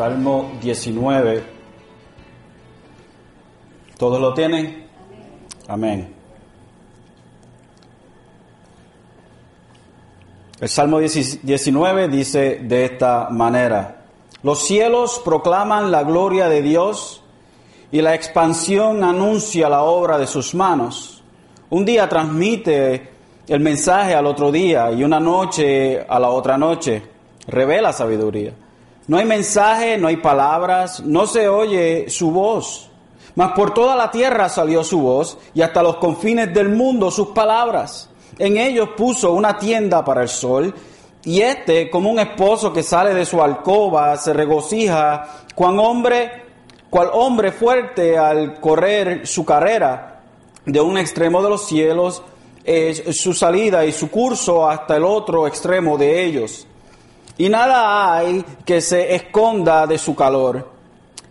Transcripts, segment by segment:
Salmo 19. ¿Todos lo tienen? Amén. El Salmo 19 dice de esta manera, los cielos proclaman la gloria de Dios y la expansión anuncia la obra de sus manos. Un día transmite el mensaje al otro día y una noche a la otra noche. Revela sabiduría. No hay mensaje, no hay palabras, no se oye su voz. Mas por toda la tierra salió su voz y hasta los confines del mundo sus palabras. En ellos puso una tienda para el sol y este, como un esposo que sale de su alcoba, se regocija cual hombre, cual hombre fuerte al correr su carrera de un extremo de los cielos es su salida y su curso hasta el otro extremo de ellos y nada hay que se esconda de su calor.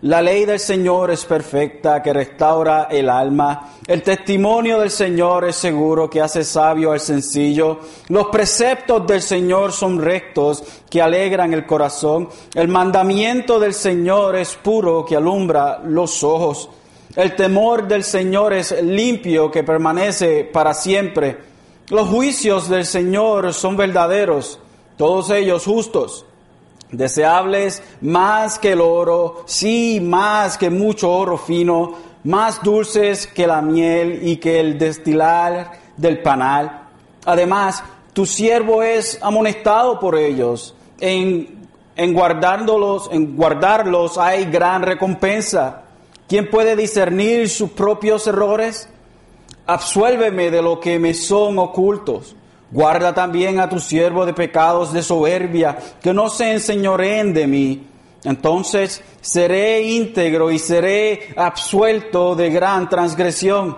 La ley del Señor es perfecta, que restaura el alma. El testimonio del Señor es seguro, que hace sabio al sencillo. Los preceptos del Señor son rectos, que alegran el corazón. El mandamiento del Señor es puro, que alumbra los ojos. El temor del Señor es limpio, que permanece para siempre. Los juicios del Señor son verdaderos todos ellos justos, deseables más que el oro, sí, más que mucho oro fino, más dulces que la miel y que el destilar del panal. Además, tu siervo es amonestado por ellos. En, guardándolos, en guardarlos hay gran recompensa. ¿Quién puede discernir sus propios errores? Absuélveme de lo que me son ocultos. Guarda también a tu siervo de pecados de soberbia, que no se enseñoreen de mí. Entonces seré íntegro y seré absuelto de gran transgresión.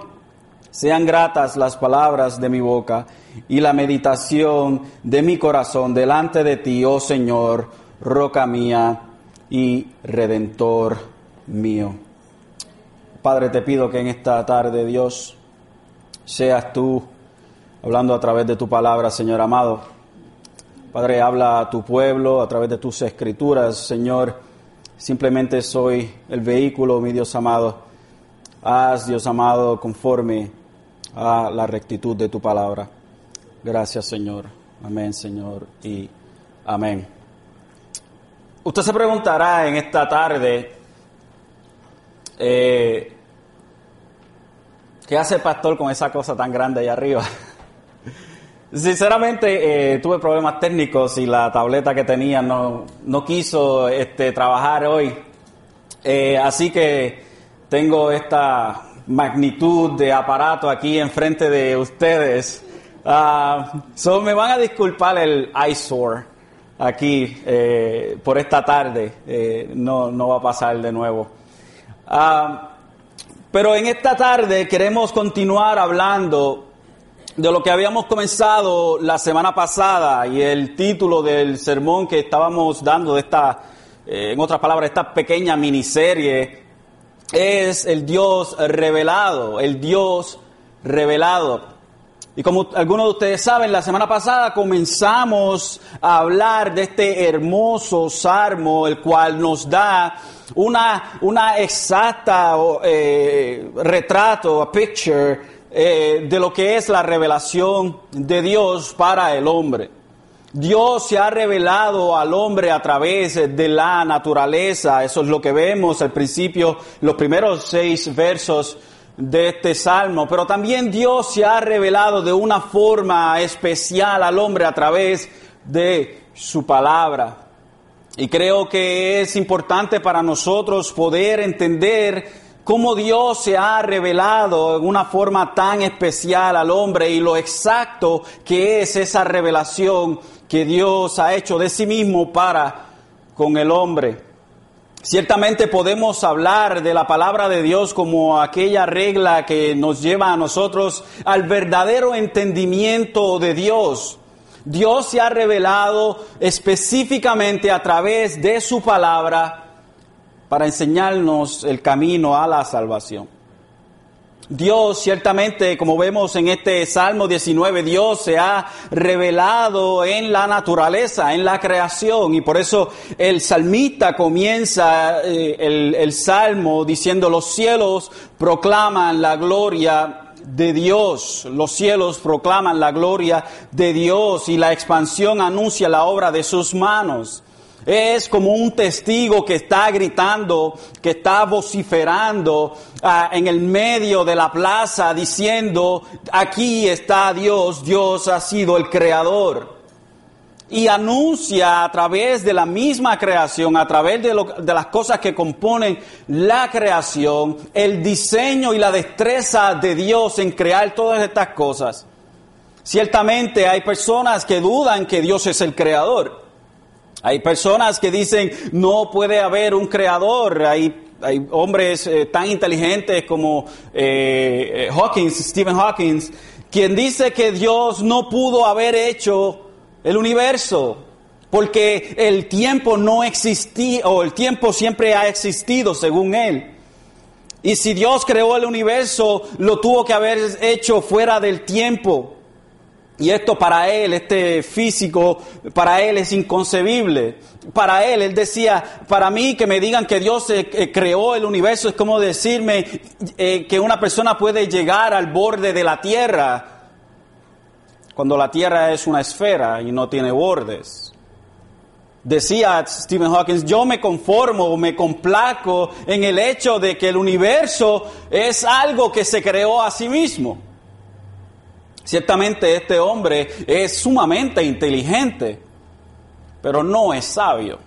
Sean gratas las palabras de mi boca y la meditación de mi corazón delante de ti, oh Señor, roca mía y redentor mío. Padre, te pido que en esta tarde, Dios, seas tú hablando a través de tu palabra, Señor amado. Padre, habla a tu pueblo a través de tus escrituras, Señor. Simplemente soy el vehículo, mi Dios amado. Haz, Dios amado, conforme a la rectitud de tu palabra. Gracias, Señor. Amén, Señor, y amén. Usted se preguntará en esta tarde, eh, ¿qué hace el pastor con esa cosa tan grande ahí arriba? Sinceramente, eh, tuve problemas técnicos y la tableta que tenía no, no quiso este, trabajar hoy. Eh, así que tengo esta magnitud de aparato aquí enfrente de ustedes. Uh, so me van a disculpar el eyesore aquí eh, por esta tarde. no, no va a pasar de nuevo. Ah, pero en esta tarde queremos continuar hablando de lo que habíamos comenzado la semana pasada y el título del sermón que estábamos dando de esta, eh, en otras palabras, esta pequeña miniserie es el Dios revelado, el Dios revelado. Y como algunos de ustedes saben, la semana pasada comenzamos a hablar de este hermoso salmo, el cual nos da una, una exacta eh, retrato, a picture eh, de lo que es la revelación de Dios para el hombre. Dios se ha revelado al hombre a través de la naturaleza. Eso es lo que vemos al principio, los primeros seis versos de este salmo. Pero también Dios se ha revelado de una forma especial al hombre a través de su palabra. Y creo que es importante para nosotros poder entender cómo Dios se ha revelado en una forma tan especial al hombre y lo exacto que es esa revelación que Dios ha hecho de sí mismo para con el hombre. Ciertamente podemos hablar de la palabra de Dios como aquella regla que nos lleva a nosotros al verdadero entendimiento de Dios. Dios se ha revelado específicamente a través de su palabra para enseñarnos el camino a la salvación. Dios ciertamente, como vemos en este Salmo 19, Dios se ha revelado en la naturaleza, en la creación, y por eso el salmista comienza eh, el, el Salmo diciendo, los cielos proclaman la gloria de Dios. Los cielos proclaman la gloria de Dios y la expansión anuncia la obra de sus manos. Es como un testigo que está gritando, que está vociferando ah, en el medio de la plaza diciendo, aquí está Dios, Dios ha sido el creador. Y anuncia a través de la misma creación, a través de, de las cosas que componen la creación, el diseño y la destreza de Dios en crear todas estas cosas. Ciertamente hay personas que dudan que Dios es el creador. Hay personas que dicen no puede haber un creador. Hay, hay hombres eh, tan inteligentes como eh, eh, Hawkins, Stephen Hawking, quien dice que Dios no pudo haber hecho el universo porque el tiempo no existía o el tiempo siempre ha existido según él. Y si Dios creó el universo, lo tuvo que haber hecho fuera del tiempo. Y esto para él, este físico, para él es inconcebible. Para él, él decía, para mí que me digan que Dios eh, eh, creó el universo es como decirme eh, que una persona puede llegar al borde de la tierra cuando la tierra es una esfera y no tiene bordes. Decía Stephen Hawking, yo me conformo, me complaco en el hecho de que el universo es algo que se creó a sí mismo. Ciertamente este hombre es sumamente inteligente, pero no es sabio.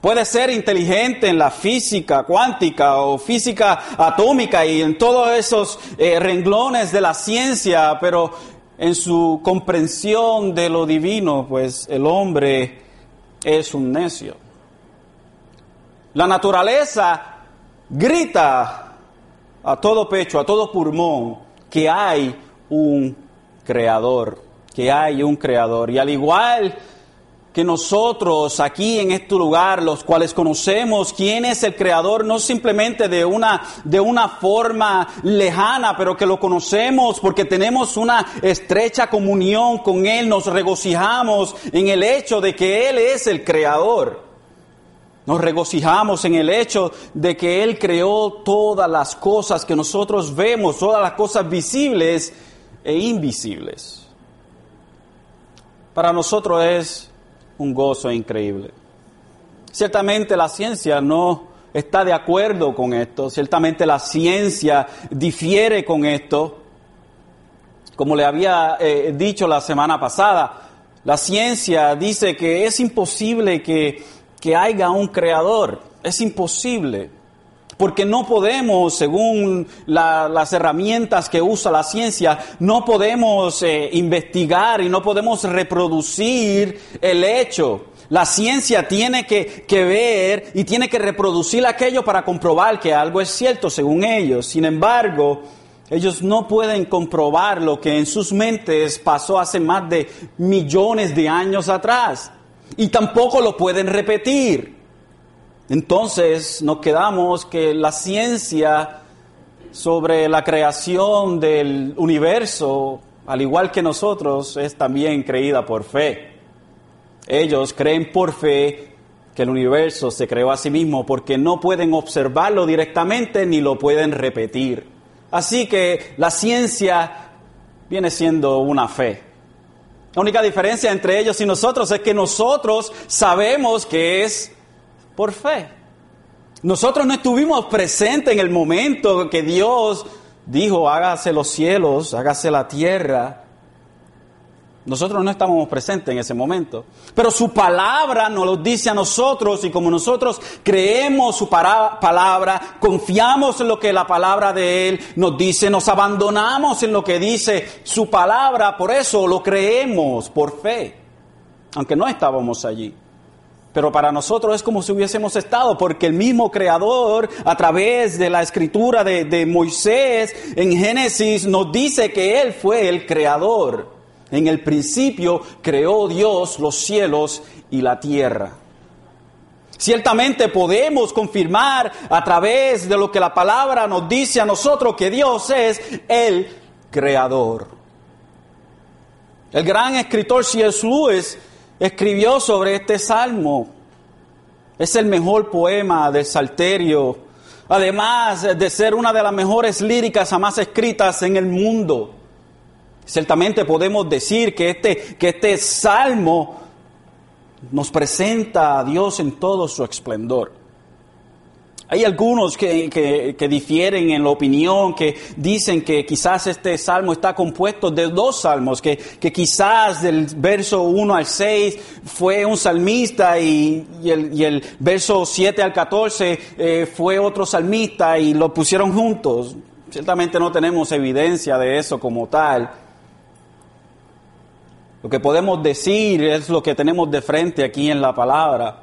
Puede ser inteligente en la física cuántica o física atómica y en todos esos eh, renglones de la ciencia, pero en su comprensión de lo divino, pues el hombre es un necio. La naturaleza grita a todo pecho, a todo pulmón, que hay un creador, que hay un creador. Y al igual que nosotros aquí en este lugar, los cuales conocemos quién es el creador, no simplemente de una, de una forma lejana, pero que lo conocemos porque tenemos una estrecha comunión con Él, nos regocijamos en el hecho de que Él es el creador. Nos regocijamos en el hecho de que Él creó todas las cosas que nosotros vemos, todas las cosas visibles e invisibles. Para nosotros es un gozo increíble. Ciertamente la ciencia no está de acuerdo con esto, ciertamente la ciencia difiere con esto. Como le había eh, dicho la semana pasada, la ciencia dice que es imposible que, que haya un creador, es imposible porque no podemos, según las herramientas que usa la ciencia, no podemos eh, investigar y no podemos reproducir el hecho. La ciencia tiene que, que, ver y tiene que reproducir aquello para comprobar que algo es cierto según ellos. Sin embargo, ellos no pueden comprobar lo que en sus mentes pasó hace más de millones de años atrás. Y tampoco lo pueden repetir. Entonces nos quedamos que la ciencia sobre la creación del universo, al igual que nosotros, es también creída por fe. Ellos creen por fe que el universo se creó a sí mismo porque no pueden observarlo directamente ni lo pueden repetir. Así que la ciencia viene siendo una fe. La única diferencia entre ellos y nosotros es que nosotros sabemos que es por fe. Nosotros no estuvimos presentes en el momento que Dios dijo, hágase los cielos, hágase la tierra. Nosotros no estábamos presentes en ese momento. Pero su palabra nos lo dice a nosotros y como nosotros creemos su palabra, confiamos en lo que la palabra de Él nos dice, nos abandonamos en lo que dice su palabra, por eso lo creemos por fe, aunque no estábamos allí. Pero para nosotros es como si hubiésemos estado, porque el mismo Creador, a través de la escritura de, Moisés en Génesis, nos dice que Él fue el Creador. En el principio creó Dios los cielos y la tierra. Ciertamente podemos confirmar a través de lo que la palabra nos dice a nosotros que Dios es el creador. El gran escritor C.S. Lewis escribió sobre este salmo. Es el mejor poema del Salterio, además de ser una de las mejores líricas jamás escritas en el mundo. Ciertamente podemos decir que este, que este salmo nos presenta a Dios en todo su esplendor. Hay algunos que, difieren en la opinión, que dicen que quizás este salmo está compuesto de dos salmos, que, quizás del verso 1 al 6 fue un salmista y, el, verso 7 al 14 eh, fue otro salmista y lo pusieron juntos. Ciertamente no tenemos evidencia de eso como tal. Lo que podemos decir es lo que tenemos de frente aquí en la palabra.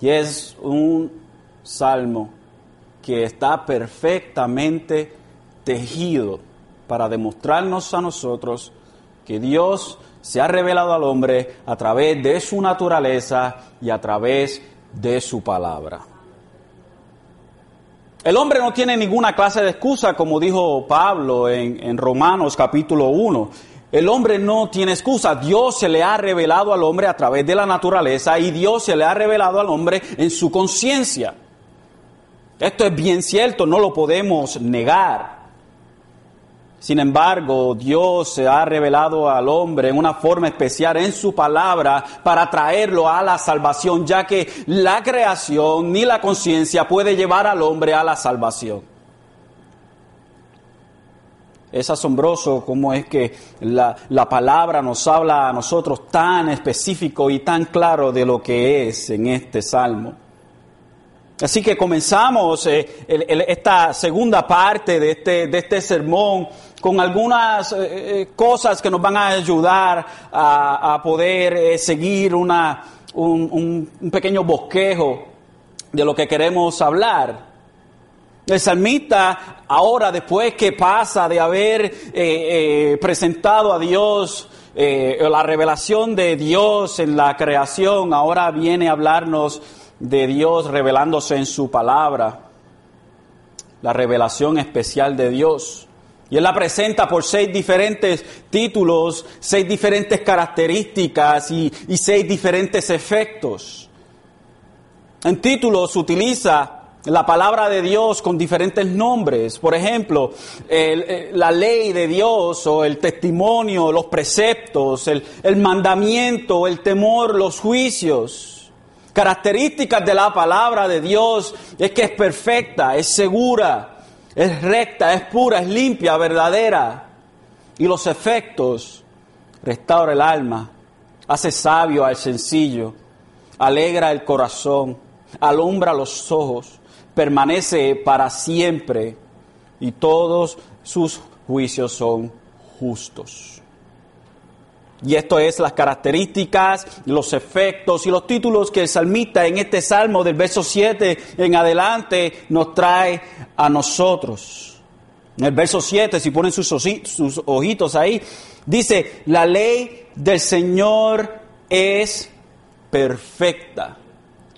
Y es un salmo que está perfectamente tejido para demostrarnos a nosotros que Dios se ha revelado al hombre a través de su naturaleza y a través de su palabra. El hombre no tiene ninguna clase de excusa, como dijo Pablo en, Romanos capítulo 1. El hombre no tiene excusa. Dios se le ha revelado al hombre a través de la naturaleza y Dios se le ha revelado al hombre en su conciencia. Esto es bien cierto, no lo podemos negar. Sin embargo, Dios se ha revelado al hombre en una forma especial en su palabra para traerlo a la salvación, ya que la creación ni la conciencia puede llevar al hombre a la salvación. Es asombroso cómo es que la, palabra nos habla a nosotros tan específico y tan claro de lo que es en este salmo. Así que comenzamos eh, esta segunda parte de este, de este sermón con algunas eh, eh, cosas que nos van a ayudar a, poder seguir una, un, un pequeño bosquejo de lo que queremos hablar. El salmista ahora, después que pasa de haber presentado a Dios eh, la revelación de Dios en la creación, ahora viene a hablarnos de Dios revelándose en su palabra, la revelación especial de Dios. Y él la presenta por seis diferentes títulos, seis diferentes características y, seis diferentes efectos. En títulos utiliza la palabra de Dios con diferentes nombres. Por ejemplo, eh, la ley de Dios o el testimonio, los preceptos, el mandamiento, el temor, los juicios. Características de la palabra de Dios es que es perfecta, es segura, es recta, es pura, es limpia, verdadera. Y los efectos, restaura el alma, hace sabio al sencillo, alegra el corazón, alumbra los ojos, permanece para siempre y todos sus juicios son justos. Y esto es las características, los efectos y los títulos que el salmista en este salmo del verso 7 en adelante nos trae a nosotros. En el verso 7, si ponen sus, sus ojitos ahí, dice, la ley del Señor es perfecta.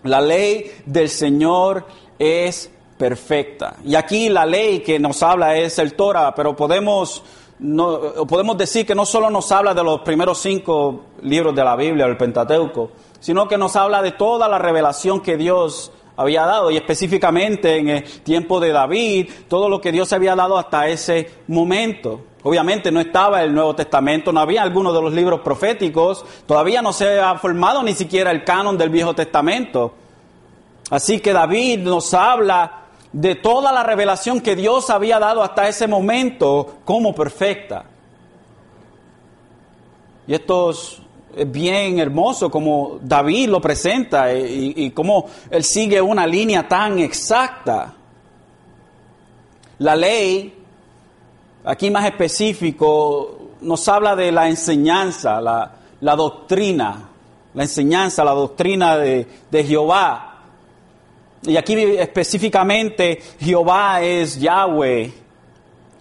La ley del Señor es perfecta. Y aquí la ley que nos habla es el Torah, pero podemos, no, podemos decir que no solo nos habla de los primeros cinco libros de la Biblia, el Pentateuco, sino que nos habla de toda la revelación que Dios había dado y específicamente en el tiempo de David, todo lo que Dios había dado hasta ese momento. Obviamente no estaba el Nuevo Testamento, no había alguno de los libros proféticos, todavía no se ha formado ni siquiera el canon del Viejo Testamento. Así que David nos habla de toda la revelación que Dios había dado hasta ese momento como perfecta. Y esto es bien hermoso como David lo presenta y, y cómo él sigue una línea tan exacta. La ley, aquí más específico, nos habla de la enseñanza, la, doctrina, la enseñanza, la doctrina de, de Jehová. Y aquí específicamente Jehová es Yahweh,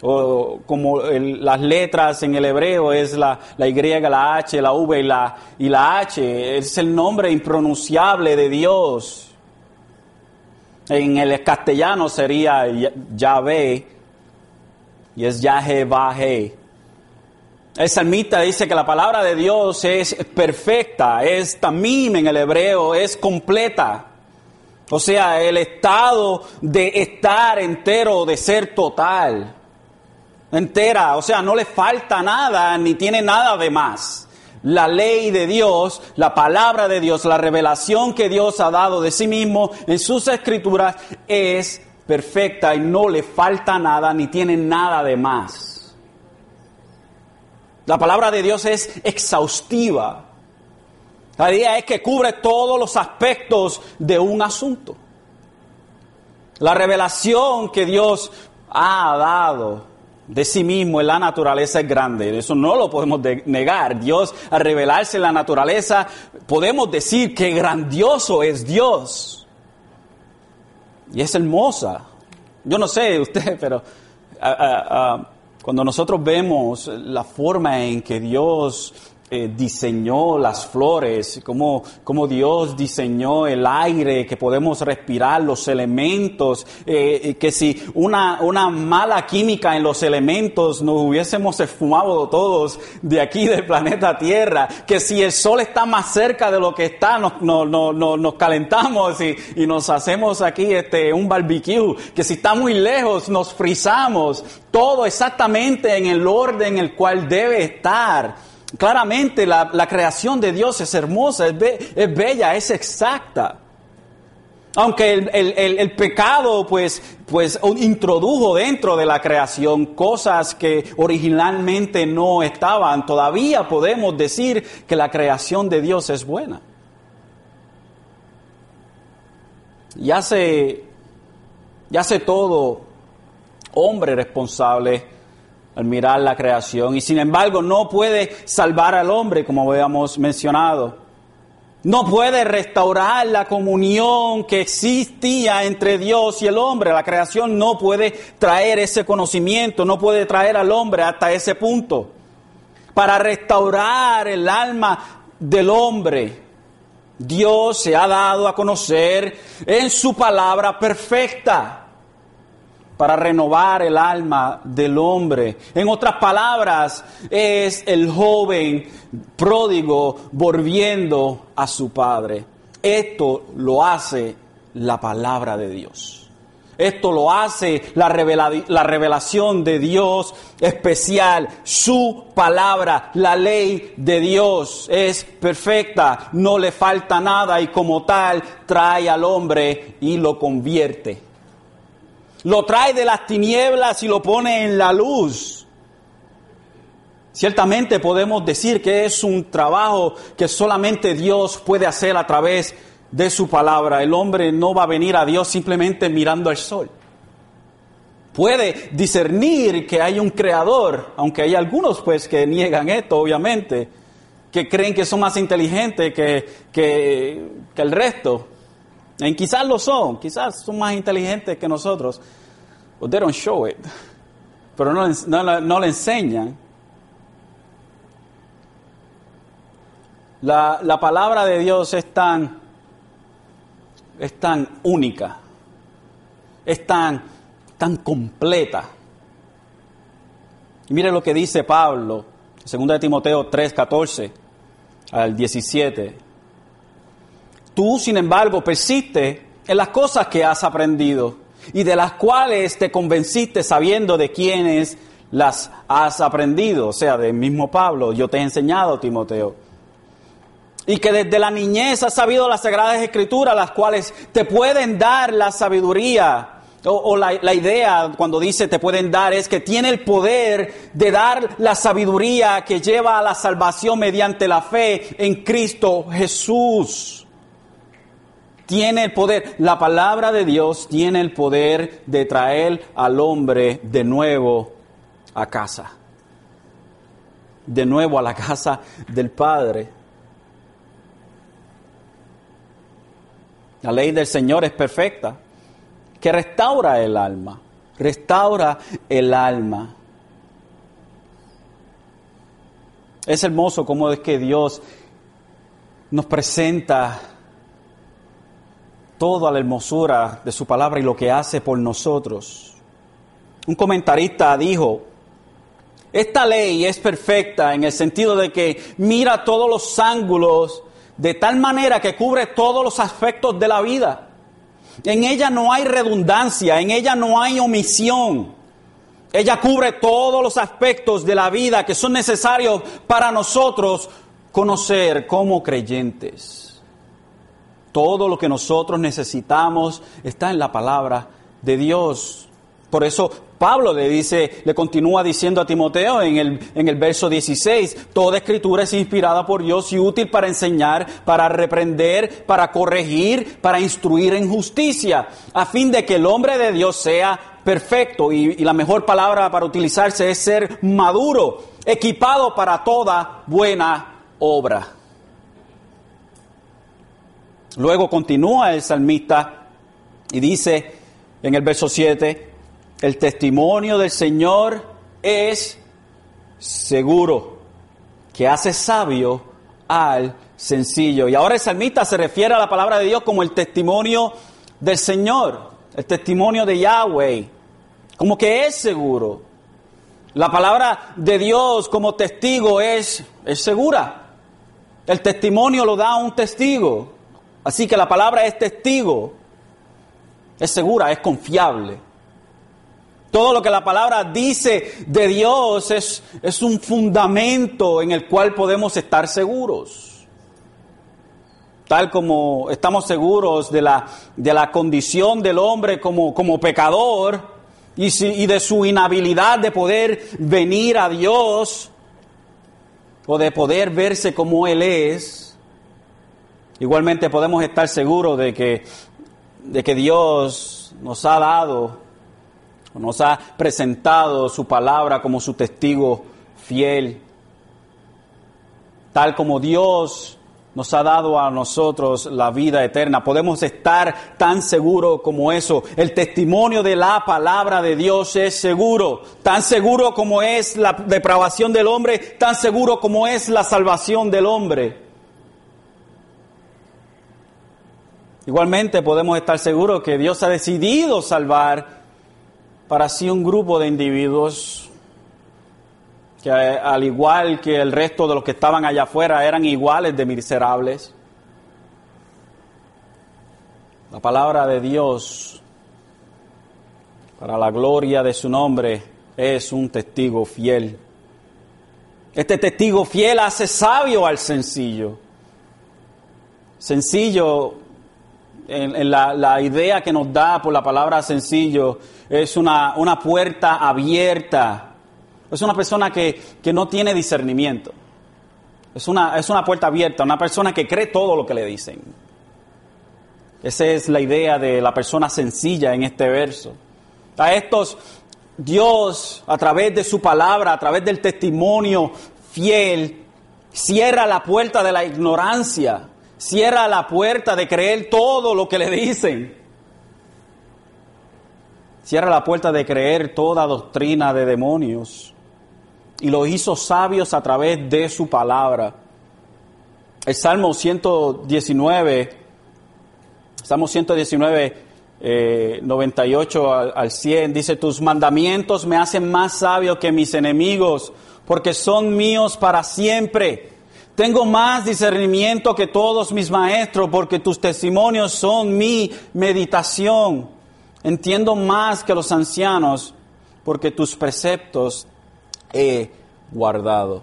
o como las letras en el hebreo es la, la, Y, la H, la V y la, y la H. Es el nombre impronunciable de Dios. En el castellano sería Yahvé y es Yahvé. El salmista dice que la palabra de Dios es perfecta, es tamim en el hebreo, es completa. O sea, el estado de estar entero, de ser total, entera. O sea, no le falta nada ni tiene nada de más. La ley de Dios, la palabra de Dios, la revelación que Dios ha dado de sí mismo en sus escrituras es perfecta y no le falta nada ni tiene nada de más. La palabra de Dios es exhaustiva. La idea es que cubre todos los aspectos de un asunto. La revelación que Dios ha dado de sí mismo en la naturaleza es grande. Eso no lo podemos negar. Dios, al revelarse en la naturaleza, podemos decir que grandioso es Dios. Y es hermosa. Yo no sé usted, pero ah, ah, ah, cuando nosotros vemos la forma en que Dios eh, diseñó las flores, cómo, cómo, Dios diseñó el aire que podemos respirar, los elementos, eh, que si una, una mala química en los elementos nos hubiésemos esfumado todos de aquí del planeta Tierra, que si el sol está más cerca de lo que está, nos, nos calentamos y, y, nos hacemos aquí este, un barbecue, que si está muy lejos nos frizamos, todo exactamente en el orden en el cual debe estar. Claramente la, creación de Dios es hermosa, es, bella, es exacta. Aunque el, pecado pues, pues introdujo dentro de la creación cosas que originalmente no estaban, todavía podemos decir que la creación de Dios es buena. Y y hace todo hombre responsable al mirar la creación y sin embargo no puede salvar al hombre como habíamos mencionado. No puede restaurar la comunión que existía entre Dios y el hombre. La creación no puede traer ese conocimiento, no puede traer al hombre hasta ese punto. Para restaurar el alma del hombre, Dios se ha dado a conocer en su palabra perfecta para renovar el alma del hombre. En otras palabras, es el joven pródigo volviendo a su padre. Esto lo hace la palabra de Dios. Esto lo hace la, la, revelación de Dios especial. Su palabra, la ley de Dios es perfecta, no le falta nada y como tal trae al hombre y lo convierte lo trae de las tinieblas y lo pone en la luz. Ciertamente podemos decir que es un trabajo que solamente Dios puede hacer a través de su palabra. El hombre no va a venir a Dios simplemente mirando al sol. Puede discernir que hay un creador, aunque hay algunos pues que niegan esto, obviamente, que creen que son más inteligentes que, que, que el resto. Y quizás lo son, quizás son más inteligentes que nosotros. But they don't show it. Pero no, le enseñan. La, la, palabra de Dios es tan, es tan única, es tan, tan completa. Y mire lo que dice Pablo, 2 de Timoteo 3, 14 al 17. Tú, sin embargo, persiste en las cosas que has aprendido y de las cuales te convenciste sabiendo de quiénes las has aprendido. O sea, del mismo Pablo, yo te he enseñado, Timoteo. Y que desde la niñez has sabido las sagradas escrituras, las cuales te pueden dar la sabiduría. O, la, la, idea cuando dice te pueden dar es que tiene el poder de dar la sabiduría que lleva a la salvación mediante la fe en Cristo Jesús tiene el poder, la palabra de Dios tiene el poder de traer al hombre de nuevo a casa, de nuevo a la casa del Padre. La ley del Señor es perfecta, que restaura el alma, restaura el alma. Es hermoso cómo es que Dios nos presenta toda la hermosura de su palabra y lo que hace por nosotros. Un comentarista dijo, esta ley es perfecta en el sentido de que mira todos los ángulos de tal manera que cubre todos los aspectos de la vida. En ella no hay redundancia, en ella no hay omisión. Ella cubre todos los aspectos de la vida que son necesarios para nosotros conocer como creyentes. Todo lo que nosotros necesitamos está en la palabra de Dios. Por eso Pablo le dice, le continúa diciendo a Timoteo en el, en el verso 16, toda escritura es inspirada por Dios y útil para enseñar, para reprender, para corregir, para instruir en justicia, a fin de que el hombre de Dios sea perfecto y, y la mejor palabra para utilizarse es ser maduro, equipado para toda buena obra. Luego continúa el salmista y dice en el verso 7, el testimonio del Señor es seguro, que hace sabio al sencillo. Y ahora el salmista se refiere a la palabra de Dios como el testimonio del Señor, el testimonio de Yahweh, como que es seguro. La palabra de Dios como testigo es, es segura. El testimonio lo da un testigo. Así que la palabra es testigo. Es segura, es confiable. Todo lo que la palabra dice de Dios es, es un fundamento en el cual podemos estar seguros. Tal como estamos seguros de la, de la condición del hombre como, como pecador y, y de su inhabilidad de poder venir a Dios o de poder verse como Él es, igualmente podemos estar seguros de que, de que Dios nos ha dado nos ha presentado su palabra como su testigo fiel, tal como Dios nos ha dado a nosotros la vida eterna. Podemos estar tan seguros como eso. El testimonio de la palabra de Dios es seguro, tan seguro como es la depravación del hombre, tan seguro como es la salvación del hombre. Igualmente podemos estar seguros que Dios ha decidido salvar para sí un grupo de individuos que al igual que el resto de los que estaban allá afuera eran iguales de miserables. La palabra de Dios para la gloria de su nombre es un testigo fiel. Este testigo fiel hace sabio al sencillo. Sencillo en, la, idea que nos da por la palabra sencillo es una, una puerta abierta. Es una persona que, no tiene discernimiento. Es una, es una puerta abierta, una persona que cree todo lo que le dicen. Esa es la idea de la persona sencilla en este verso. A estos Dios, a través de su palabra, a través del testimonio fiel, cierra la puerta de la ignorancia cierra la puerta de creer todo lo que le dicen. Cierra la puerta de creer toda doctrina de demonios. Y lo hizo sabios a través de su palabra. El Salmo 119, Salmo 119, 98 al, al 100, dice, tus mandamientos me hacen más sabio que mis enemigos, porque son míos para siempre. Tengo más discernimiento que todos mis maestros porque tus testimonios son mi meditación. Entiendo más que los ancianos porque tus preceptos he guardado.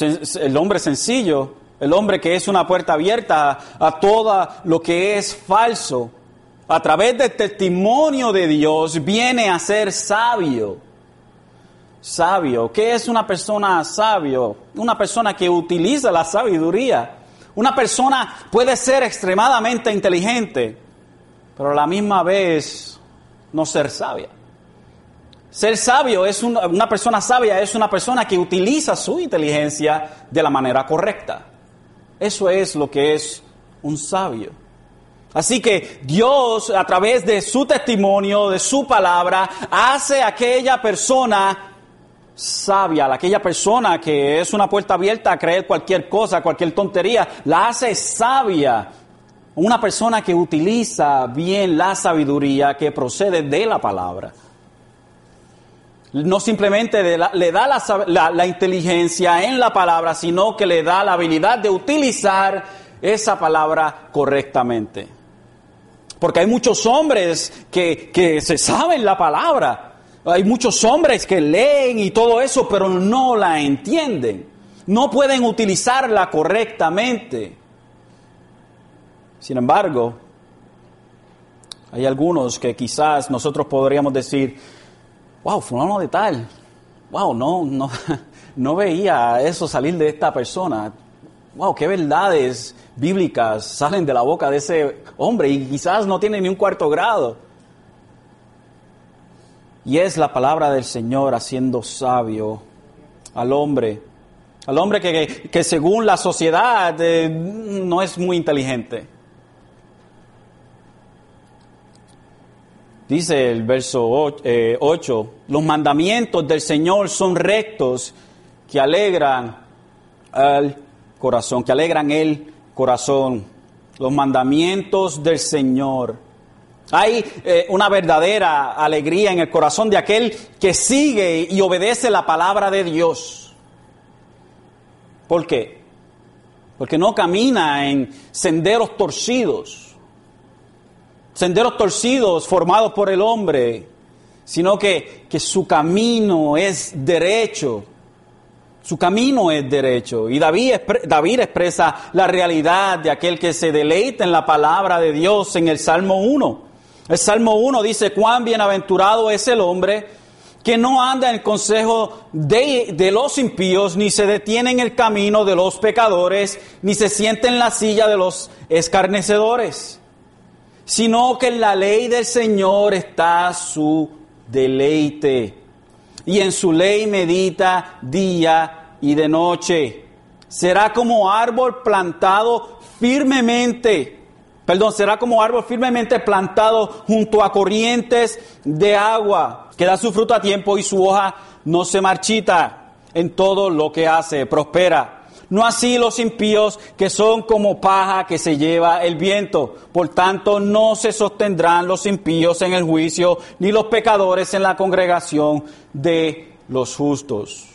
El hombre sencillo, el hombre que es una puerta abierta a todo lo que es falso, a través del testimonio de Dios viene a ser sabio sabio. ¿Qué es una persona sabio? Una persona que utiliza la sabiduría. Una persona puede ser extremadamente inteligente, pero a la misma vez no ser sabia. Ser sabio es una, una persona sabia, es una persona que utiliza su inteligencia de la manera correcta. Eso es lo que es un sabio. Así que Dios, a través de su testimonio, de su palabra, hace a aquella persona sabia, aquella persona que es una puerta abierta a creer cualquier cosa, cualquier tontería, la hace sabia Una persona que utiliza bien la sabiduría que procede de la palabra. No simplemente le da la, inteligencia en la palabra, sino que le da la habilidad de utilizar esa palabra correctamente. Porque hay muchos hombres que se saben la palabra. Hay muchos hombres que leen y todo eso, pero no la entienden. No pueden utilizarla correctamente. Sin embargo, hay algunos que quizás nosotros podríamos decir, wow, fulano de tal, wow, no, no, no veía eso salir de esta persona. Wow, qué verdades bíblicas salen de la boca de ese hombre y quizás no tiene ni un cuarto grado. Y es la palabra del Señor haciendo sabio al hombre, al hombre que, que, según la sociedad eh, no es muy inteligente. Dice el verso 8, eh, los mandamientos del Señor son rectos que alegran al corazón, que alegran el corazón. Los mandamientos del Señor. Hay eh, una verdadera alegría en el corazón de aquel que sigue y obedece la palabra de Dios. ¿Por qué? Porque no camina en senderos torcidos senderos torcidos formados por el hombre, sino que, que su camino es derecho. Su camino es derecho. Y David, David expresa la realidad de aquel que se deleita en la palabra de Dios en el Salmo 1. El Salmo 1 dice, cuán bienaventurado es el hombre que no anda en el consejo de, de, los impíos, ni se detiene en el camino de los pecadores, ni se siente en la silla de los escarnecedores sino que en la ley del Señor está su deleite. Y en su ley medita día y de noche. Será como árbol plantado firmemente, perdón, será como árbol firmemente plantado junto a corrientes de agua, que da su fruto a tiempo y su hoja no se marchita. En todo lo que hace, prospera. No así los impíos que son como paja que se lleva el viento. Por tanto, no se sostendrán los impíos en el juicio, ni los pecadores en la congregación de los justos.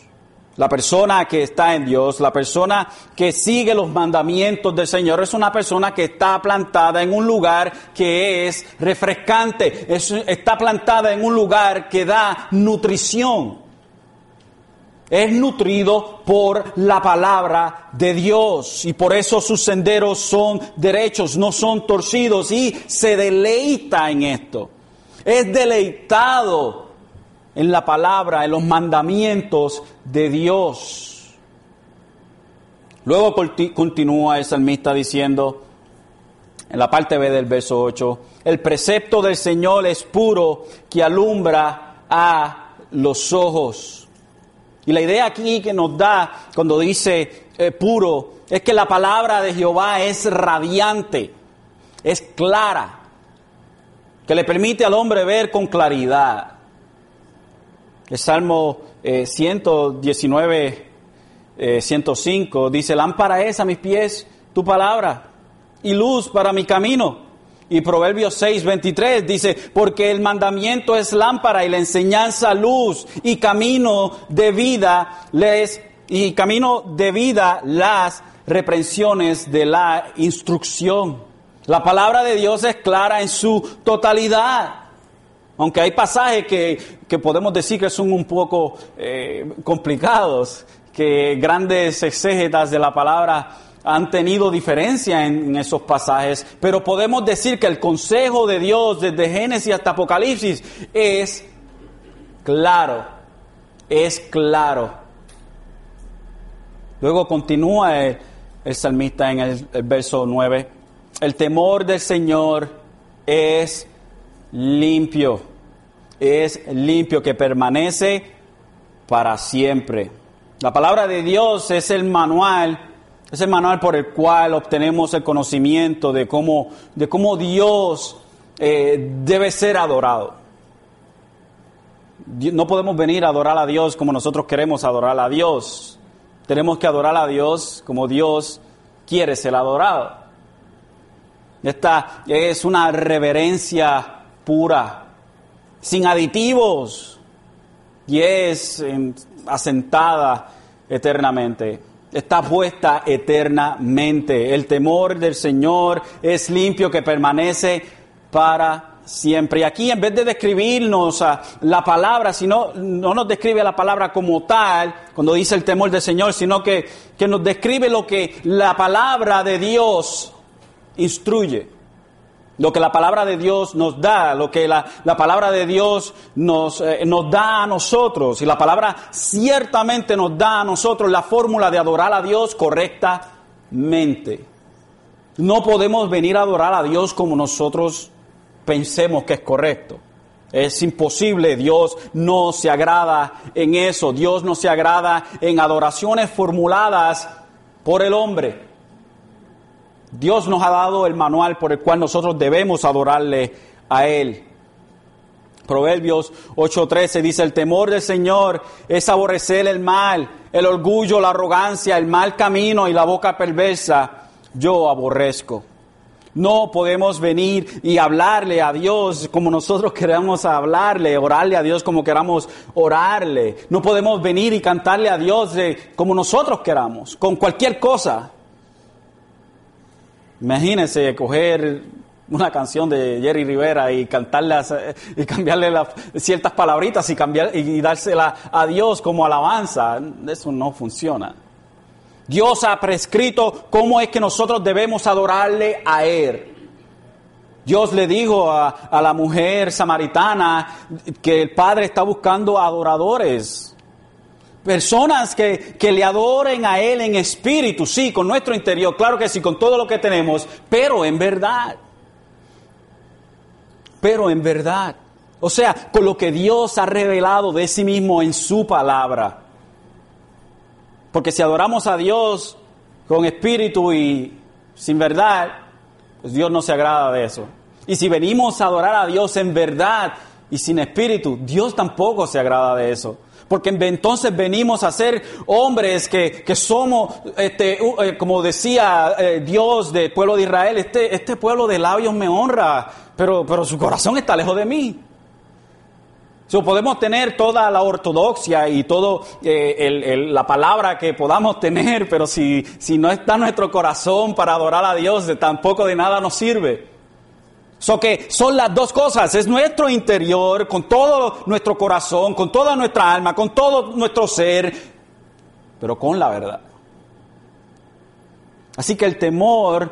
La persona que está en Dios, la persona que sigue los mandamientos del Señor, es una persona que está plantada en un lugar que es refrescante, está plantada en un lugar que da nutrición es nutrido por la palabra de Dios y por eso sus senderos son derechos, no son torcidos y se deleita en esto. Es deleitado en la palabra, en los mandamientos de Dios. Luego continúa el salmista diciendo, en la parte B del verso 8, el precepto del Señor es puro que alumbra a los ojos. Y la idea aquí que nos da cuando dice eh, puro es que la palabra de Jehová es radiante, es clara, que le permite al hombre ver con claridad. El Salmo 119, eh, 105 eh, dice, lámpara es a mis pies tu palabra y luz para mi camino. Y Proverbios 6, 23 dice, porque el mandamiento es lámpara y la enseñanza luz y camino de vida les, y camino de vida las reprensiones de la instrucción. La palabra de Dios es clara en su totalidad. Aunque hay pasajes que, que podemos decir que son un poco eh, complicados, que grandes exégetas de la palabra han tenido diferencia en, esos pasajes, pero podemos decir que el consejo de Dios desde Génesis hasta Apocalipsis es claro, es claro. Luego continúa el, salmista en el, el verso 9, el temor del Señor es limpio, es limpio que permanece para siempre. La palabra de Dios es el manual es el manual por el cual obtenemos el conocimiento de cómo, de cómo Dios eh, debe ser adorado. No podemos venir a adorar a Dios como nosotros queremos adorar a Dios. Tenemos que adorar a Dios como Dios quiere ser adorado. Esta es una reverencia pura, sin aditivos, y es asentada eternamente. Está puesta eternamente. El temor del Señor es limpio que permanece para siempre. Y aquí en vez de describirnos la palabra, sino no nos describe la palabra como tal, cuando dice el temor del Señor, sino que, que nos describe lo que la palabra de Dios instruye. Lo que la palabra de Dios nos da, lo que la, la palabra de Dios nos, eh, nos da a nosotros. Y la palabra ciertamente nos da a nosotros la fórmula de adorar a Dios correctamente. No podemos venir a adorar a Dios como nosotros pensemos que es correcto. Es imposible, Dios no se agrada en eso, Dios no se agrada en adoraciones formuladas por el hombre. Dios nos ha dado el manual por el cual nosotros debemos adorarle a Él. Proverbios 8:13 dice, el temor del Señor es aborrecer el mal, el orgullo, la arrogancia, el mal camino y la boca perversa, yo aborrezco. No podemos venir y hablarle a Dios como nosotros queramos hablarle, orarle a Dios como queramos orarle. No podemos venir y cantarle a Dios como nosotros queramos, con cualquier cosa. Imagínense coger una canción de Jerry Rivera y cantarle y cambiarle ciertas palabritas y cambiar y dársela a Dios como alabanza. Eso no funciona. Dios ha prescrito cómo es que nosotros debemos adorarle a Él. Dios le dijo a, a, la mujer samaritana que el Padre está buscando adoradores. Personas que, que, le adoren a Él en espíritu, sí, con nuestro interior, claro que sí, con todo lo que tenemos, pero en verdad. Pero en verdad. O sea, con lo que Dios ha revelado de sí mismo en su palabra. Porque si adoramos a Dios con espíritu y sin verdad, pues Dios no se agrada de eso. Y si venimos a adorar a Dios en verdad y sin espíritu, Dios tampoco se agrada de eso. Porque entonces venimos a ser hombres que, que somos, este, eh, como decía eh, Dios del pueblo de Israel, este, este pueblo de labios me honra, pero, pero su corazón está lejos de mí. So, podemos tener toda la ortodoxia y toda eh, la palabra que podamos tener, pero si, si no está nuestro corazón para adorar a Dios, tampoco de nada nos sirve. So que son las dos cosas, es nuestro interior, con todo nuestro corazón, con toda nuestra alma, con todo nuestro ser, pero con la verdad. Así que el temor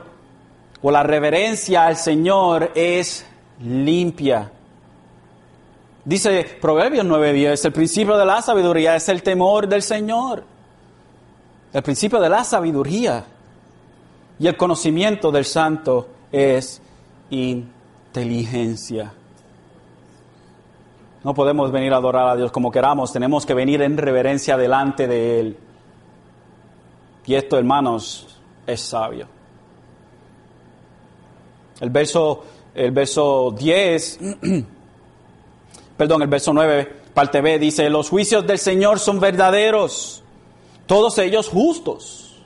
o la reverencia al Señor es limpia. Dice Proverbios 9:10, el principio de la sabiduría es el temor del Señor. El principio de la sabiduría y el conocimiento del santo es inteligencia. No podemos venir a adorar a Dios como queramos, tenemos que venir en reverencia delante de Él. Y esto, hermanos, es sabio. El verso, el verso 10 perdón, el verso 9, parte B, dice, los juicios del Señor son verdaderos, todos ellos justos.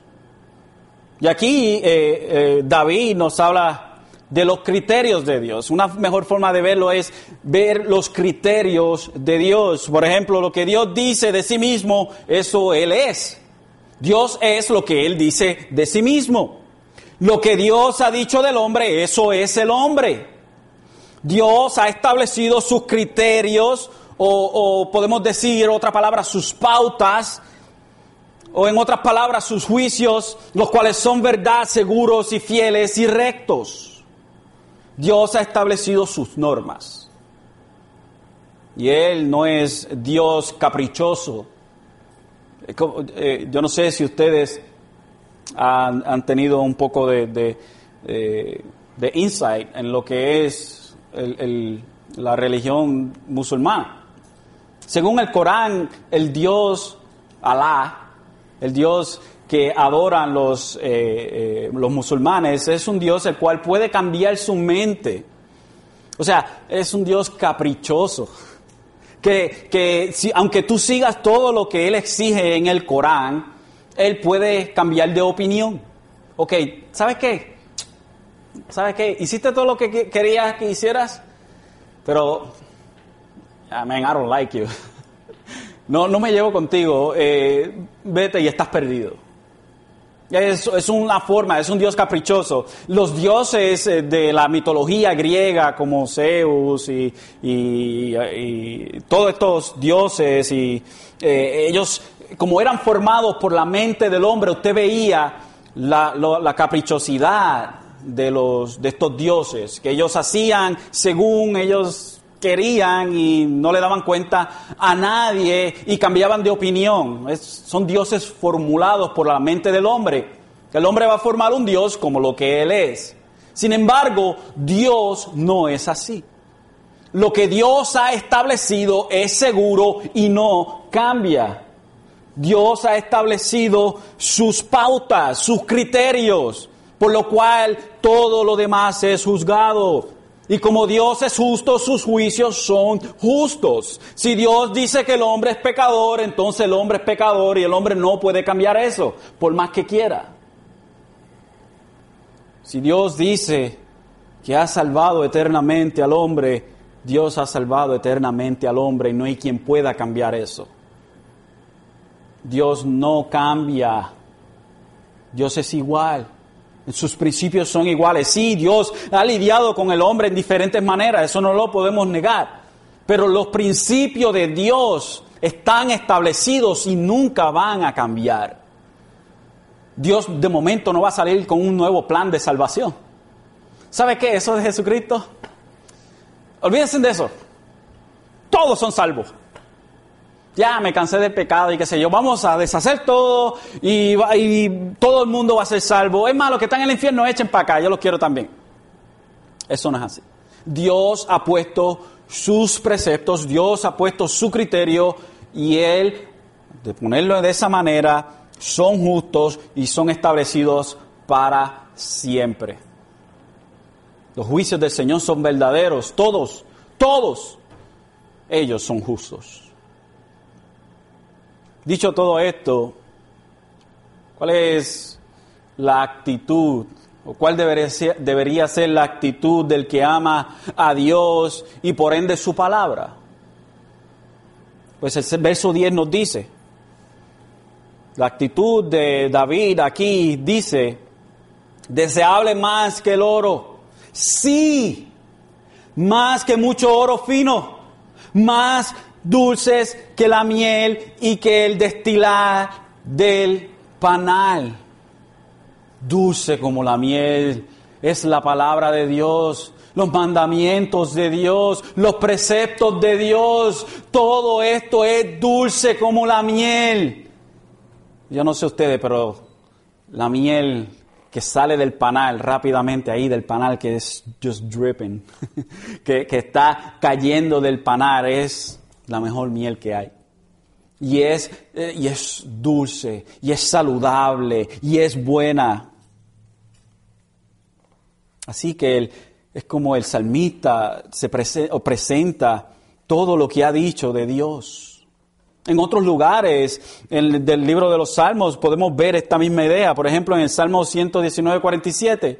Y aquí eh, eh, David nos habla de los criterios de Dios. Una mejor forma de verlo es ver los criterios de Dios. Por ejemplo, lo que Dios dice de sí mismo, eso Él es. Dios es lo que Él dice de sí mismo. Lo que Dios ha dicho del hombre, eso es el hombre. Dios ha establecido sus criterios o, podemos decir otra palabra, sus pautas o en otras palabras sus juicios, los cuales son verdad, seguros y fieles y rectos. Dios ha establecido sus normas. Y Él no es Dios caprichoso. Eh, yo no sé si ustedes han, tenido un poco de, de insight en lo que es la religión musulmana. Según el Corán, el Dios Alá, el Dios que adoran los, eh, eh, los musulmanes, es un Dios el cual puede cambiar su mente. O sea, es un Dios caprichoso. Que, que si, aunque tú sigas todo lo que Él exige en el Corán, Él puede cambiar de opinión. Ok, ¿sabes qué? ¿sabes qué? Hiciste todo lo que querías que hicieras, pero, I I don't like you. No, no me llevo contigo, eh, vete y estás perdido. Es, es, una forma, es un dios caprichoso. Los dioses eh, de la mitología griega como Zeus y, y, todos estos dioses, y eh, ellos como eran formados por la mente del hombre, usted veía la, la caprichosidad de, los, de estos dioses, que ellos hacían según ellos querían y no le daban cuenta a nadie y cambiaban de opinión. son dioses formulados por la mente del hombre. El hombre va a formar un Dios como lo que Él es. Sin embargo, Dios no es así. Lo que Dios ha establecido es seguro y no cambia. Dios ha establecido sus pautas, sus criterios, por lo cual todo lo demás es juzgado. Y como Dios es justo, sus juicios son justos. Si Dios dice que el hombre es pecador, entonces el hombre es pecador y el hombre no puede cambiar eso, por más que quiera. Si Dios dice que ha salvado eternamente al hombre, Dios ha salvado eternamente al hombre y no hay quien pueda cambiar eso. Dios no cambia. Dios es igual. Sus principios son iguales. Sí, Dios ha lidiado con el hombre en diferentes maneras, eso no lo podemos negar. Pero los principios de Dios están establecidos y nunca van a cambiar. Dios de momento no va a salir con un nuevo plan de salvación. ¿Sabe qué? Eso de Jesucristo. Olvídense de eso. Todos son salvos ya me cansé del pecado y qué sé yo, vamos a deshacer todo y, todo el mundo va a ser salvo. Es malo que están en el infierno, echen para acá, yo los quiero también. Eso no es así. Dios ha puesto sus preceptos, Dios ha puesto su criterio y Él, de ponerlo de esa manera, son justos y son establecidos para siempre. Los juicios del Señor son verdaderos, todos, todos ellos son justos. Dicho todo esto, ¿cuál es la actitud o cuál debería ser, la actitud del que ama a Dios y por ende su palabra? Pues el verso 10 nos dice, la actitud de David aquí dice, deseable más que el oro, sí, más que mucho oro fino, más dulces que la miel y que el destilar del panal. Dulce como la miel es la palabra de Dios, los mandamientos de Dios, los preceptos de Dios. Todo esto es dulce como la miel. Yo no sé ustedes, pero la miel que sale del panal rápidamente ahí, del panal que es just dripping, que, que está cayendo del panal, es la mejor miel que hay. Y es, eh, y es dulce, y es saludable, y es buena. Así que es como el salmista se o presenta todo lo que ha dicho de Dios. En otros lugares en, del libro de los Salmos podemos ver esta misma idea. Por ejemplo, en el Salmo 119, 47.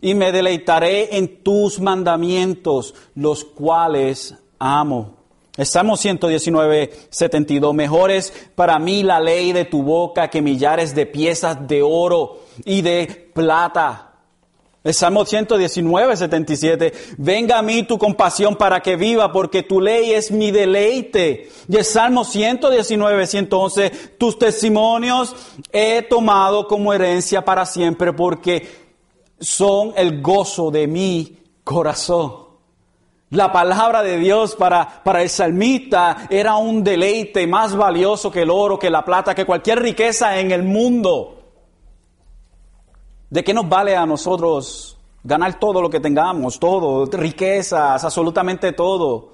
Y me deleitaré en tus mandamientos, los cuales amo. Salmo 119, 72. Mejor es para mí la ley de tu boca que millares de piezas de oro y de plata. El Salmo 119, 77. Venga a mí tu compasión para que viva, porque tu ley es mi deleite. Y el Salmo 119, 111. Tus testimonios he tomado como herencia para siempre, porque son el gozo de mi corazón. La palabra de Dios para, para el salmista era un deleite más valioso que el oro, que la plata, que cualquier riqueza en el mundo. ¿De qué nos vale a nosotros ganar todo lo que tengamos, todo, riquezas, absolutamente todo?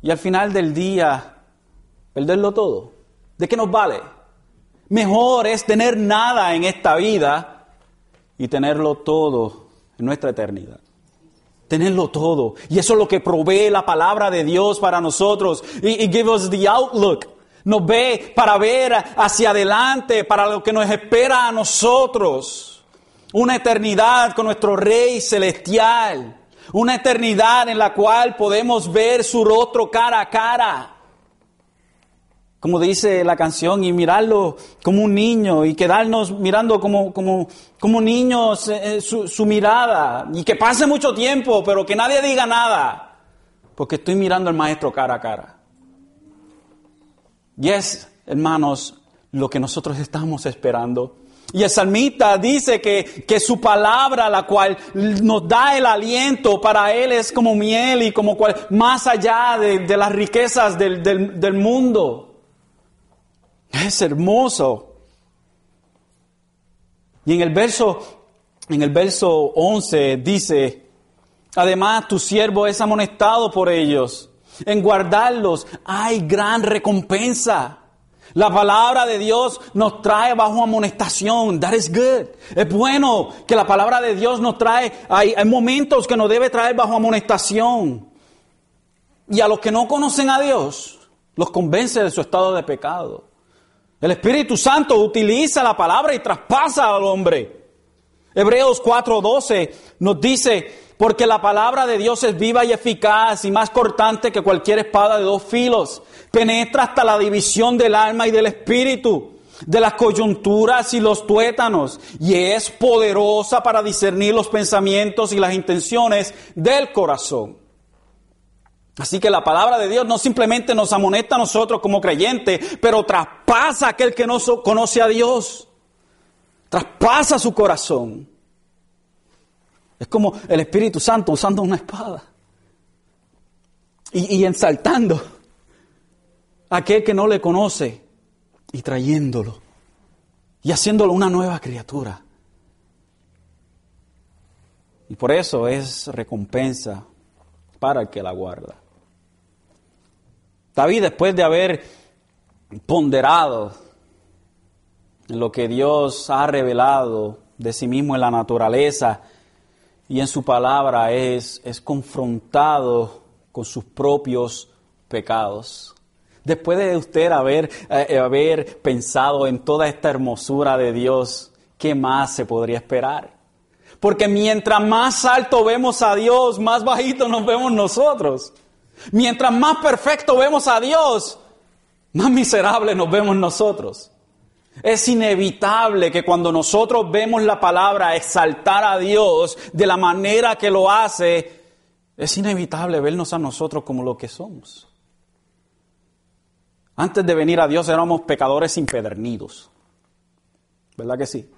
Y al final del día, perderlo todo. ¿De qué nos vale? Mejor es tener nada en esta vida y tenerlo todo en nuestra eternidad tenerlo todo. Y eso es lo que provee la palabra de Dios para nosotros. Y, give us the outlook. Nos ve para ver hacia adelante, para lo que nos espera a nosotros. una eternidad con nuestro Rey celestial, una eternidad en la cual podemos ver su rostro cara a cara como dice la canción, y mirarlo como un niño y quedarnos mirando como, como, como niños eh, eh, su, su mirada y que pase mucho tiempo, pero que nadie diga nada, porque estoy mirando al maestro cara a cara. Y es, hermanos, lo que nosotros estamos esperando. Y el salmista dice que, que, su palabra, la cual nos da el aliento, para él es como miel y como cual, más allá de, de las riquezas del, del, del mundo. Es hermoso. Y en el verso, en el verso 11 dice, además tu siervo es amonestado por ellos. En guardarlos hay gran recompensa. La palabra de Dios nos trae bajo amonestación. That is good. Es bueno que la palabra de Dios nos trae. Hay, hay momentos que nos debe traer bajo amonestación. Y a los que no conocen a Dios, los convence de su estado de pecado. El Espíritu Santo utiliza la palabra y traspasa al hombre. Hebreos 4:12 nos dice, porque la palabra de Dios es viva y eficaz y más cortante que cualquier espada de dos filos. Penetra hasta la división del alma y del espíritu, de las coyunturas y los tuétanos, y es poderosa para discernir los pensamientos y las intenciones del corazón. Así que la palabra de Dios no simplemente nos amonesta a nosotros como creyentes, pero traspasa a aquel que no conoce a Dios. Traspasa su corazón. Es como el Espíritu Santo usando una espada y, y ensaltando a aquel que no le conoce y trayéndolo y haciéndolo una nueva criatura. Y por eso es recompensa para el que la guarda. David, después de haber ponderado lo que Dios ha revelado de sí mismo en la naturaleza y en su palabra, es, es confrontado con sus propios pecados. Después de usted haber, eh, haber pensado en toda esta hermosura de Dios, ¿qué más se podría esperar? Porque mientras más alto vemos a Dios, más bajito nos vemos nosotros. Mientras más perfecto vemos a Dios, más miserable nos vemos nosotros. Es inevitable que cuando nosotros vemos la palabra exaltar a Dios de la manera que lo hace, es inevitable vernos a nosotros como lo que somos. Antes de venir a Dios éramos pecadores impedernidos. ¿Verdad que sí?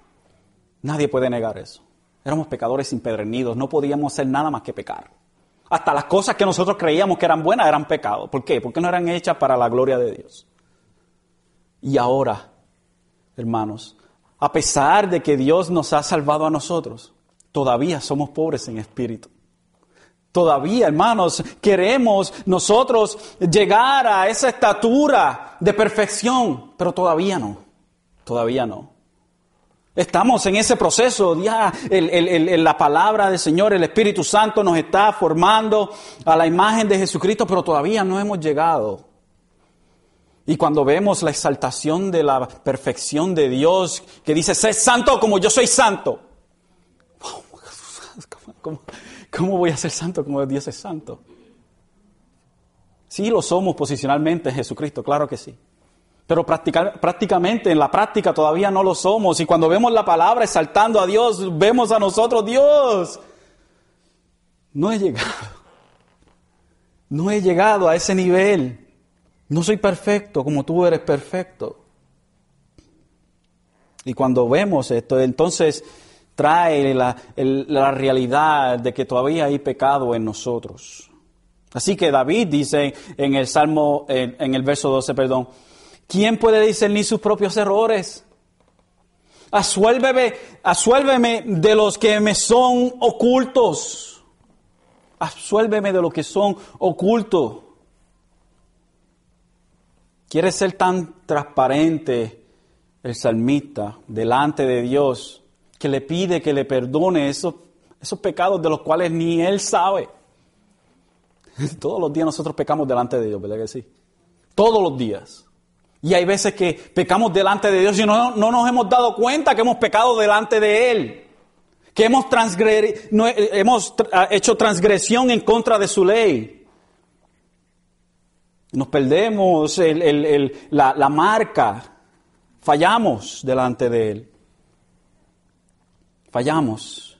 Nadie puede negar eso. Éramos pecadores impedernidos, no podíamos hacer nada más que pecar. Hasta las cosas que nosotros creíamos que eran buenas eran pecados. ¿Por qué? Porque no eran hechas para la gloria de Dios. Y ahora, hermanos, a pesar de que Dios nos ha salvado a nosotros, todavía somos pobres en espíritu. Todavía, hermanos, queremos nosotros llegar a esa estatura de perfección, pero todavía no, todavía no. Estamos en ese proceso, ya la palabra del Señor, el Espíritu Santo nos está formando a la imagen de Jesucristo, pero todavía no hemos llegado. Y cuando vemos la exaltación de la perfección de Dios, que dice, sé santo como yo soy santo. ¿Cómo, cómo voy a ser santo como Dios es santo? Sí, lo somos posicionalmente en Jesucristo, claro que sí. Pero prácticamente en la práctica todavía no lo somos. Y cuando vemos la palabra exaltando a Dios, vemos a nosotros, Dios, no he llegado. No he llegado a ese nivel. No soy perfecto como tú eres perfecto. Y cuando vemos esto, entonces trae la, la realidad de que todavía hay pecado en nosotros. Así que David dice en el Salmo, en el verso 12, perdón, ¿Quién puede discernir sus propios errores? Asuélveme, asuélveme de los que me son ocultos. Asuélveme de los que son ocultos. Quiere ser tan transparente el salmista delante de Dios que le pide que le perdone esos, esos pecados de los cuales ni él sabe. Todos los días nosotros pecamos delante de Dios, ¿verdad que sí? Todos los días. Y hay veces que pecamos delante de Dios y no, no nos hemos dado cuenta que hemos pecado delante de Él. que hemos, hemos hecho transgresión en contra de su ley. Nos perdemos la, la marca, fallamos delante de Él. Fallamos.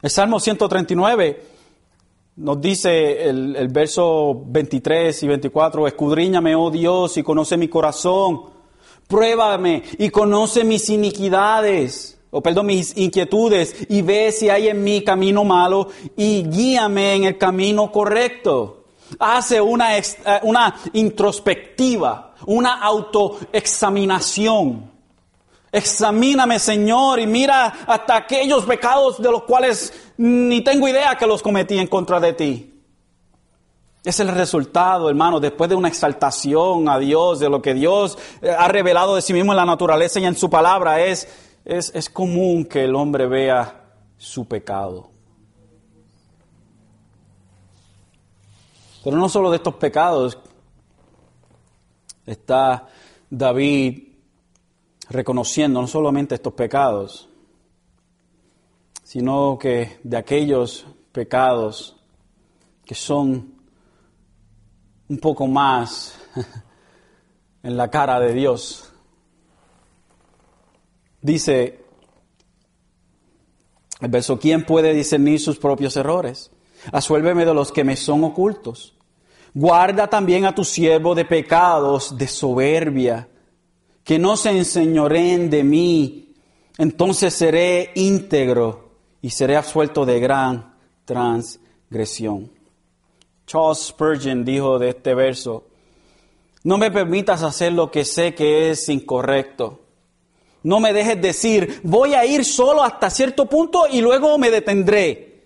El Salmo 139 nos dice el, el, verso 23 y 24, escudriñame, oh Dios, y conoce mi corazón, pruébame y conoce mis iniquidades, o perdón, mis inquietudes, y ve si hay en mí camino malo, y guíame en el camino correcto. Hace una, eh, una introspectiva, una autoexaminación. Examíname, Señor, y mira hasta aquellos pecados de los cuales ni tengo idea que los cometí en contra de ti. Es el resultado, hermano, después de una exaltación a Dios, de lo que Dios eh, ha revelado de sí mismo en la naturaleza y en su palabra, es, es, es común que el hombre vea su pecado. Pero no solo de estos pecados está David reconociendo no solamente estos pecados, sino que de aquellos pecados que son un poco más en la cara de Dios. Dice el verso, ¿quién puede discernir sus propios errores? Asuélveme de los que me son ocultos. Guarda también a tu siervo de pecados, de soberbia que no se enseñoreen de mí, entonces seré íntegro y seré absuelto de gran transgresión. Charles Spurgeon dijo de este verso, no me permitas hacer lo que sé que es incorrecto. No me dejes decir, voy a ir solo hasta cierto punto y luego me detendré.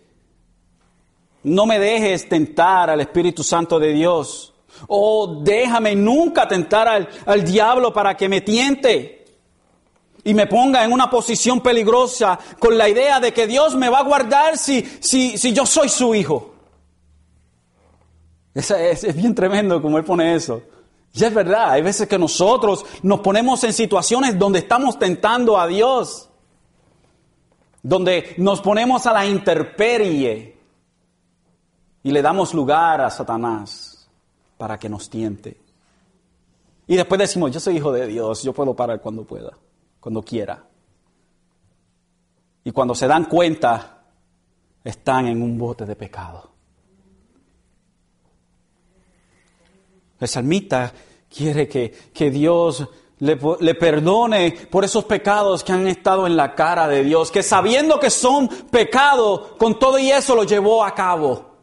No me dejes tentar al Espíritu Santo de Dios. Oh, déjame nunca tentar al, al diablo para que me tiente y me ponga en una posición peligrosa con la idea de que Dios me va a guardar si, si, si yo soy su hijo. Es, es, bien tremendo como él pone eso. Y es verdad, hay veces que nosotros nos ponemos en situaciones donde estamos tentando a Dios, donde nos ponemos a la interperie y le damos lugar a Satanás para que nos tiente. Y después decimos, yo soy hijo de Dios, yo puedo parar cuando pueda, cuando quiera. Y cuando se dan cuenta, están en un bote de pecado. El salmita quiere que, que Dios le, le, perdone por esos pecados que han estado en la cara de Dios, que sabiendo que son pecado, con todo y eso lo llevó a cabo.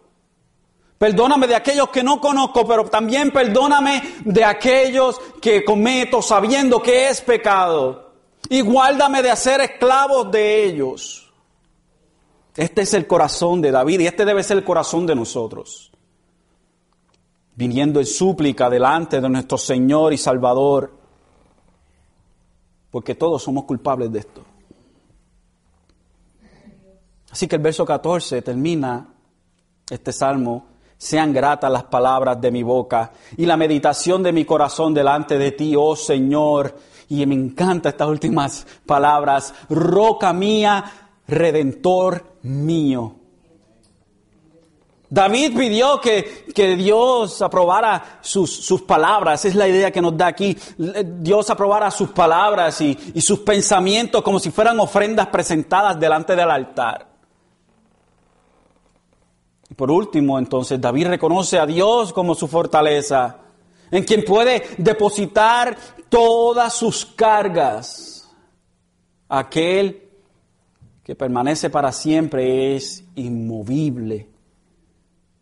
Perdóname de aquellos que no conozco, pero también perdóname de aquellos que cometo sabiendo que es pecado. Y guárdame de hacer esclavos de ellos. Este es el corazón de David y este debe ser el corazón de nosotros. Viniendo en súplica delante de nuestro Señor y Salvador, porque todos somos culpables de esto. Así que el verso 14 termina este salmo sean gratas las palabras de mi boca y la meditación de mi corazón delante de ti, oh Señor. Y me encantan estas últimas palabras. Roca mía, redentor mío. David pidió que, que Dios aprobara sus, sus, palabras, es la idea que nos da aquí. Dios aprobara sus palabras y, y sus pensamientos como si fueran ofrendas presentadas delante del altar. Por último, entonces, David reconoce a Dios como su fortaleza, en quien puede depositar todas sus cargas. Aquel que permanece para siempre es inmovible.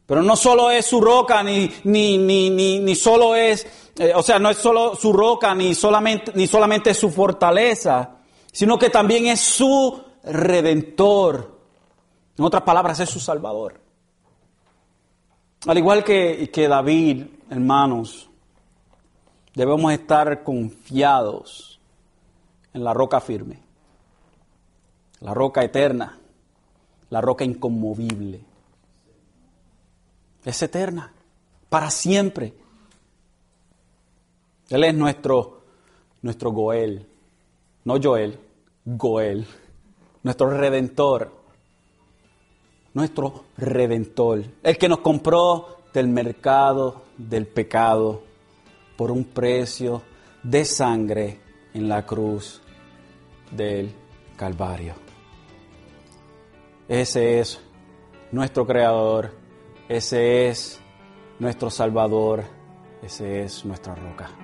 Pero no solo es su roca, ni, ni, ni, ni, ni solo es, eh, o sea, no es solo su roca, ni solamente, ni solamente su fortaleza, sino que también es su redentor. En otras palabras, es su salvador. Al igual que, que David, hermanos, debemos estar confiados en la roca firme, la roca eterna, la roca inconmovible. Es eterna, para siempre. Él es nuestro, nuestro Goel, no Joel, Goel, nuestro redentor nuestro redentor, el que nos compró del mercado del pecado por un precio de sangre en la cruz del Calvario. Ese es nuestro Creador, ese es nuestro Salvador, ese es nuestra roca.